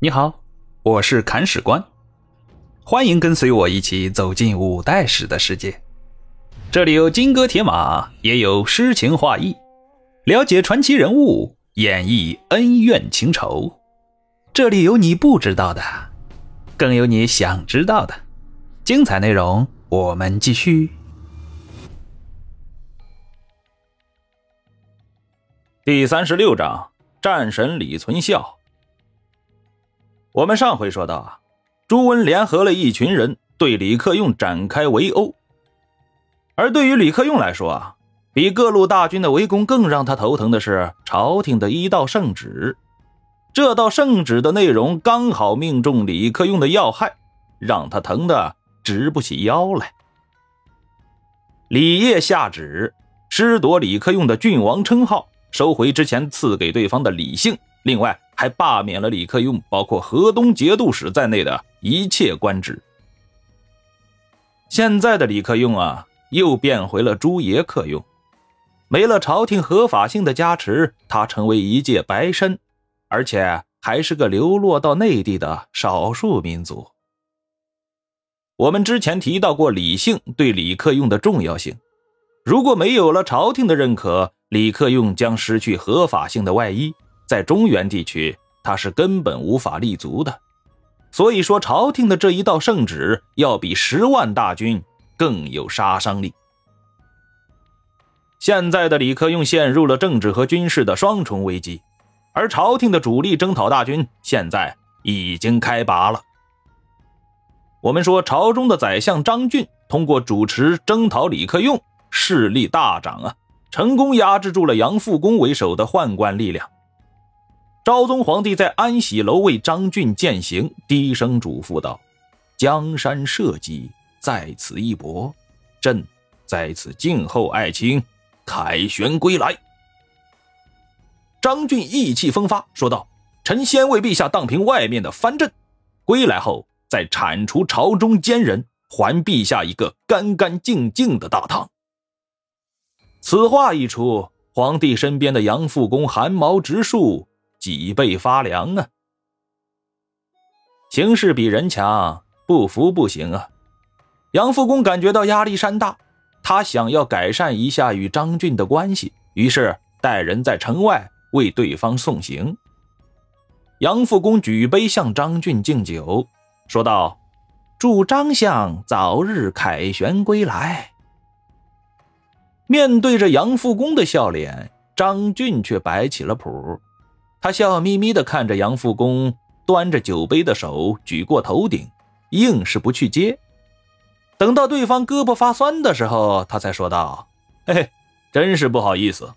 你好，我是砍史官，欢迎跟随我一起走进五代史的世界。这里有金戈铁马，也有诗情画意，了解传奇人物，演绎恩怨情仇。这里有你不知道的，更有你想知道的。精彩内容，我们继续。第三十六章：战神李存孝。我们上回说到啊，朱温联合了一群人对李克用展开围殴，而对于李克用来说啊，比各路大军的围攻更让他头疼的是朝廷的一道圣旨。这道圣旨的内容刚好命中李克用的要害，让他疼得直不起腰来。李业下旨，褫夺李克用的郡王称号，收回之前赐给对方的李姓，另外。还罢免了李克用，包括河东节度使在内的一切官职。现在的李克用啊，又变回了朱爷克用，没了朝廷合法性的加持，他成为一介白身，而且还是个流落到内地的少数民族。我们之前提到过李姓对李克用的重要性，如果没有了朝廷的认可，李克用将失去合法性的外衣。在中原地区，他是根本无法立足的。所以说，朝廷的这一道圣旨要比十万大军更有杀伤力。现在的李克用陷入了政治和军事的双重危机，而朝廷的主力征讨大军现在已经开拔了。我们说，朝中的宰相张俊通过主持征讨李克用，势力大涨啊，成功压制住了杨复恭为首的宦官力量。昭宗皇帝在安喜楼为张俊饯行，低声嘱咐道：“江山社稷在此一搏，朕在此静候爱卿凯旋归来。”张俊意气风发，说道：“臣先为陛下荡平外面的藩镇，归来后再铲除朝中奸人，还陛下一个干干净净的大唐。”此话一出，皇帝身边的杨复公汗毛直竖。脊背发凉啊！形势比人强，不服不行啊！杨复恭感觉到压力山大，他想要改善一下与张俊的关系，于是带人在城外为对方送行。杨复恭举杯向张俊敬酒，说道：“祝张相早日凯旋归来。”面对着杨复恭的笑脸，张俊却摆起了谱。他笑眯眯地看着杨复恭端着酒杯的手举过头顶，硬是不去接。等到对方胳膊发酸的时候，他才说道：“嘿嘿，真是不好意思，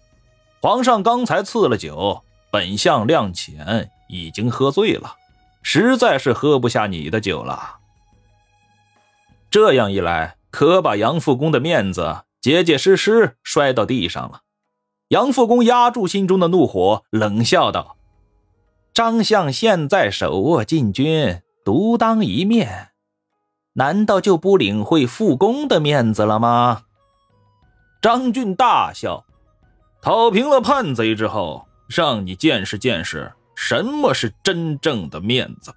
皇上刚才赐了酒，本相量浅，已经喝醉了，实在是喝不下你的酒了。”这样一来，可把杨复恭的面子结结实实摔到地上了。杨复恭压住心中的怒火，冷笑道：“张相现在手握禁军，独当一面，难道就不领会复恭的面子了吗？”张俊大笑：“讨平了叛贼之后，让你见识见识什么是真正的面子。”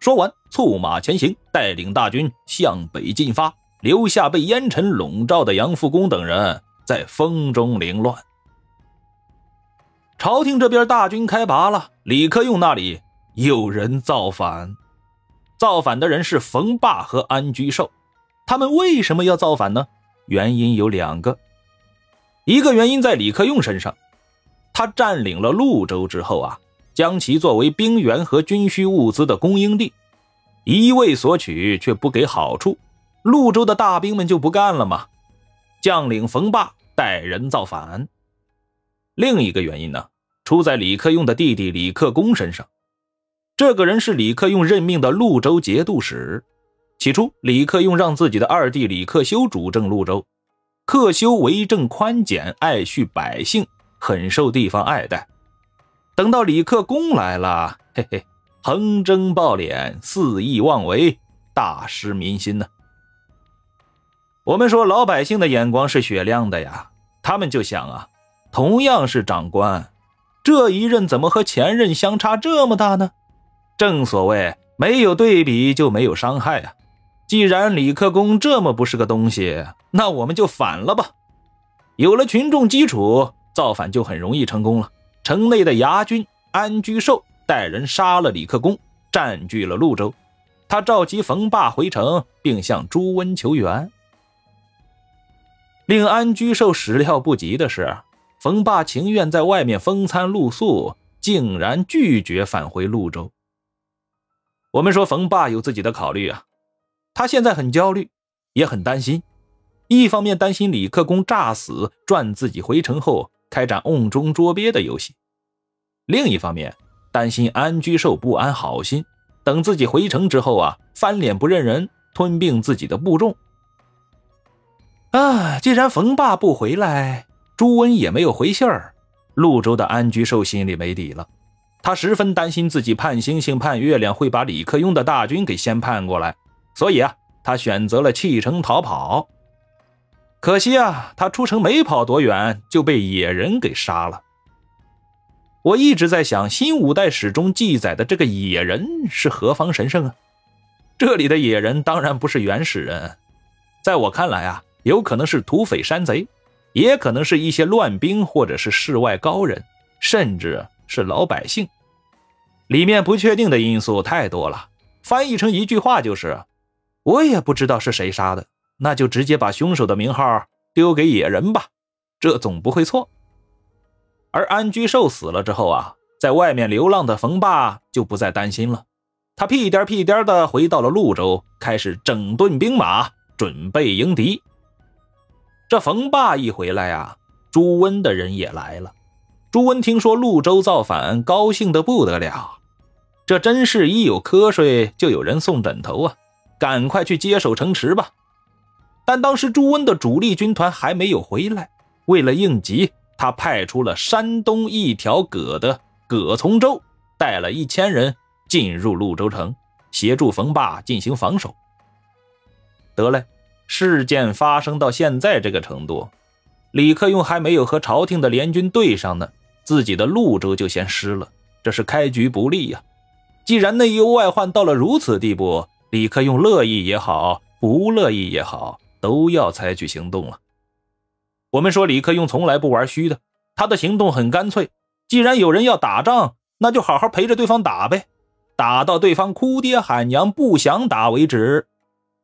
说完，策马前行，带领大军向北进发，留下被烟尘笼罩的杨复恭等人。在风中凌乱。朝廷这边大军开拔了，李克用那里有人造反。造反的人是冯霸和安居寿。他们为什么要造反呢？原因有两个。一个原因在李克用身上，他占领了潞州之后啊，将其作为兵源和军需物资的供应地，一味索取却不给好处，潞州的大兵们就不干了嘛。将领冯霸。带人造反。另一个原因呢，出在李克用的弟弟李克恭身上。这个人是李克用任命的潞州节度使。起初，李克用让自己的二弟李克修主政潞州。克修为政宽简，爱恤百姓，很受地方爱戴。等到李克恭来了，嘿嘿，横征暴敛，肆意妄为，大失民心呢。我们说老百姓的眼光是雪亮的呀，他们就想啊，同样是长官，这一任怎么和前任相差这么大呢？正所谓没有对比就没有伤害啊！既然李克公这么不是个东西，那我们就反了吧。有了群众基础，造反就很容易成功了。城内的牙军安居寿带人杀了李克公，占据了潞州。他召集冯霸回城，并向朱温求援。令安居寿始料不及的是，冯霸情愿在外面风餐露宿，竟然拒绝返回潞州。我们说冯霸有自己的考虑啊，他现在很焦虑，也很担心。一方面担心李克恭诈死赚自己回城后开展瓮中捉鳖的游戏，另一方面担心安居寿不安好心，等自己回城之后啊，翻脸不认人，吞并自己的部众。啊，既然冯霸不回来，朱温也没有回信儿，潞州的安居寿心里没底了。他十分担心自己盼星星盼月亮会把李克用的大军给先盼过来，所以啊，他选择了弃城逃跑。可惜啊，他出城没跑多远就被野人给杀了。我一直在想，新五代史中记载的这个野人是何方神圣啊？这里的野人当然不是原始人，在我看来啊，有可能是土匪山贼，也可能是一些乱兵或者是世外高人，甚至是老百姓。里面不确定的因素太多了，翻译成一句话就是：我也不知道是谁杀的。那就直接把凶手的名号丢给野人吧，这总不会错。而安居寿死了之后啊，在外面流浪的冯霸就不再担心了，他屁颠屁颠的回到了潞州，开始整顿兵马，准备迎敌。这冯霸一回来啊，朱温的人也来了。朱温听说潞州造反，高兴的不得了。这真是一有瞌睡就有人送枕头啊！赶快去接手城池吧。但当时朱温的主力军团还没有回来，为了应急，他派出了山东一条葛的葛从周，带了一千人进入潞州城，协助冯霸进行防守。得嘞，事件发生到现在这个程度，李克用还没有和朝廷的联军对上呢，自己的潞州就先失了，这是开局不利呀。既然内忧外患到了如此地步，李克用乐意也好，不乐意也好。都要采取行动了。我们说李克用从来不玩虚的，他的行动很干脆。既然有人要打仗，那就好好陪着对方打呗，打到对方哭爹喊娘不想打为止。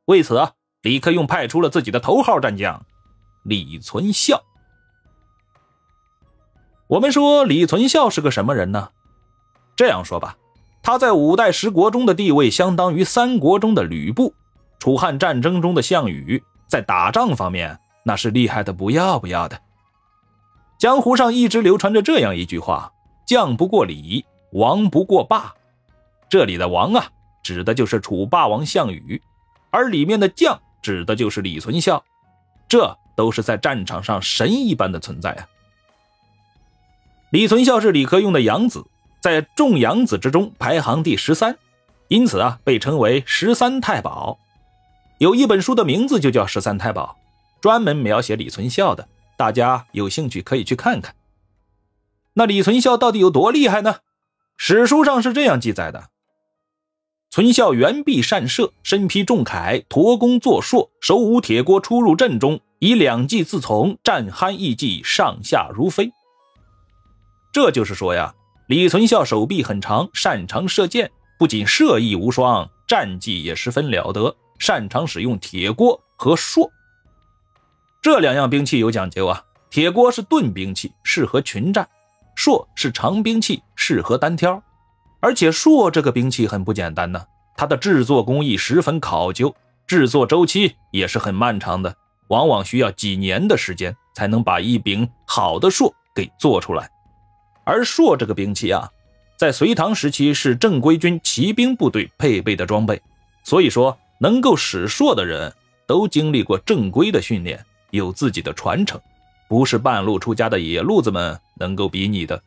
为此啊，李克用派出了自己的头号战将李存孝。我们说李存孝是个什么人呢？这样说吧，他在五代十国中的地位相当于三国中的吕布，楚汉战争中的项羽。在打仗方面，那是厉害的不要不要的。江湖上一直流传着这样一句话：“将不过李，王不过霸。”这里的“王”啊，指的就是楚霸王项羽，而里面的“将”指的就是李存孝。这都是在战场上神一般的存在啊！李存孝是李克用的养子，在众养子之中排行第十三，因此啊，被称为十三太保。有一本书的名字就叫《十三太保》，专门描写李存孝的，大家有兴趣可以去看看。那李存孝到底有多厉害呢？史书上是这样记载的：存孝圆臂善射，身披重铠，驼弓坐槊，手舞铁锅，出入阵中，以两骑自从，战酣意技，上下如飞。这就是说呀，李存孝手臂很长，擅长射箭，不仅射艺无双，战绩也十分了得。擅长使用铁锅和槊，这两样兵器有讲究啊。铁锅是盾兵器，适合群战；槊是长兵器，适合单挑。而且槊这个兵器很不简单呢，它的制作工艺十分考究，制作周期也是很漫长的，往往需要几年的时间才能把一柄好的槊给做出来。而槊这个兵器啊，在隋唐时期是正规军骑兵部队配备的装备，所以说。能够使槊的人都经历过正规的训练，有自己的传承，不是半路出家的野路子们能够比拟的。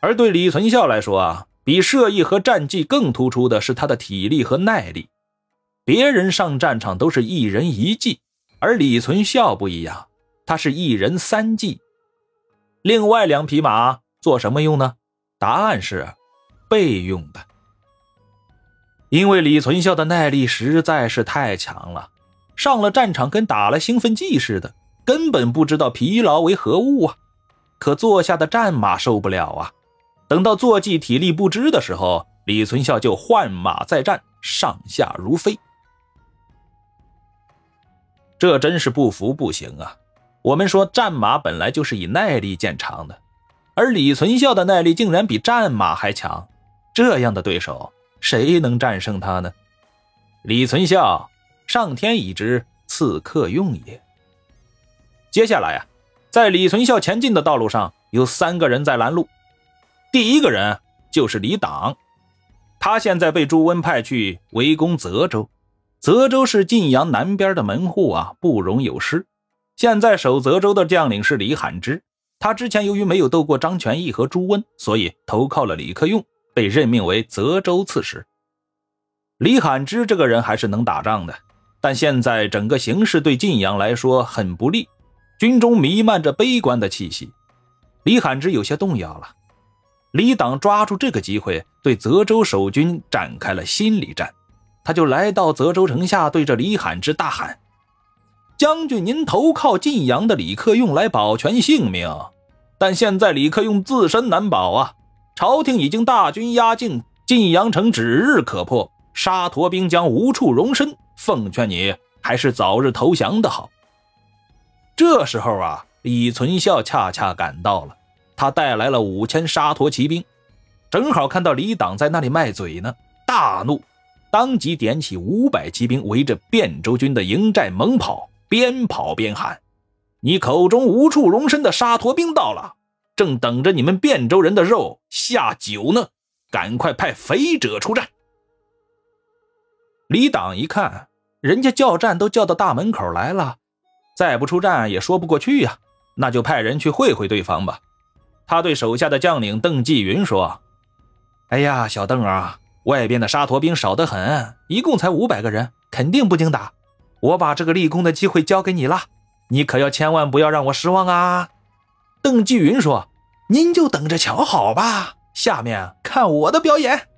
而对李存孝来说啊，比射艺和战绩更突出的是他的体力和耐力。别人上战场都是一人一技，而李存孝不一样，他是一人三技。另外两匹马做什么用呢？答案是备用的。因为李存孝的耐力实在是太强了，上了战场跟打了兴奋剂似的，根本不知道疲劳为何物啊！可坐下的战马受不了啊！等到坐骑体力不支的时候，李存孝就换马再战，上下如飞。这真是不服不行啊！我们说战马本来就是以耐力见长的，而李存孝的耐力竟然比战马还强，这样的对手。谁能战胜他呢？李存孝，上天已知，刺客用也。接下来啊，在李存孝前进的道路上，有三个人在拦路。第一个人就是李党，他现在被朱温派去围攻泽州。泽州是晋阳南边的门户啊，不容有失。现在守泽州的将领是李罕之，他之前由于没有斗过张全义和朱温，所以投靠了李克用。被任命为泽州刺史。李罕之这个人还是能打仗的，但现在整个形势对晋阳来说很不利，军中弥漫着悲观的气息。李罕之有些动摇了。李党抓住这个机会，对泽州守军展开了心理战。他就来到泽州城下，对着李罕之大喊：“将军，您投靠晋阳的李克用来保全性命，但现在李克用自身难保啊！”朝廷已经大军压境，晋阳城指日可破，沙陀兵将无处容身。奉劝你还是早日投降的好。这时候啊，李存孝恰恰赶到了，他带来了五千沙陀骑兵，正好看到李党在那里卖嘴呢，大怒，当即点起五百骑兵，围着汴州军的营寨猛跑，边跑边喊：“你口中无处容身的沙陀兵到了！”正等着你们汴州人的肉下酒呢，赶快派肥者出战。李党一看，人家叫战都叫到大门口来了，再不出战也说不过去呀，那就派人去会会对方吧。他对手下的将领邓继云说：“哎呀，小邓啊，外边的沙陀兵少得很，一共才五百个人，肯定不经打。我把这个立功的机会交给你了，你可要千万不要让我失望啊。”邓继云说：“您就等着瞧好吧，下面看我的表演。”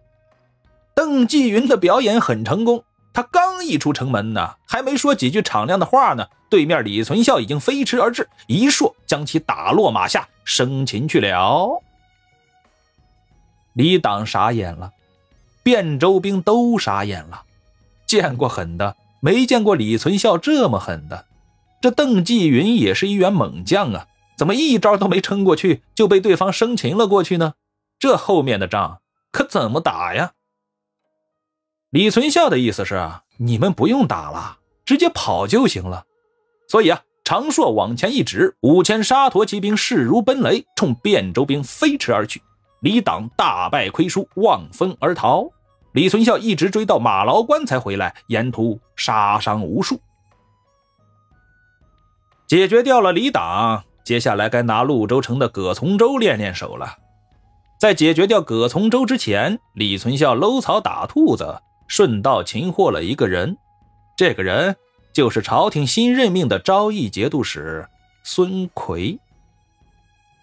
邓继云的表演很成功，他刚一出城门呢，还没说几句敞亮的话呢，对面李存孝已经飞驰而至，一槊将其打落马下，生擒去了。李党傻眼了，汴州兵都傻眼了，见过狠的，没见过李存孝这么狠的。这邓继云也是一员猛将啊。怎么一招都没撑过去，就被对方生擒了过去呢？这后面的仗可怎么打呀？李存孝的意思是，你们不用打了，直接跑就行了。所以啊，长槊往前一指，五千沙陀骑兵势如奔雷，冲汴州兵飞驰而去。李党大败亏输，望风而逃。李存孝一直追到马牢关才回来，沿途杀伤无数，解决掉了李党。接下来该拿潞州城的葛从周练练手了。在解决掉葛从周之前，李存孝搂草打兔子，顺道擒获了一个人。这个人就是朝廷新任命的昭义节度使孙奎。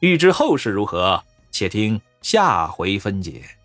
欲知后事如何，且听下回分解。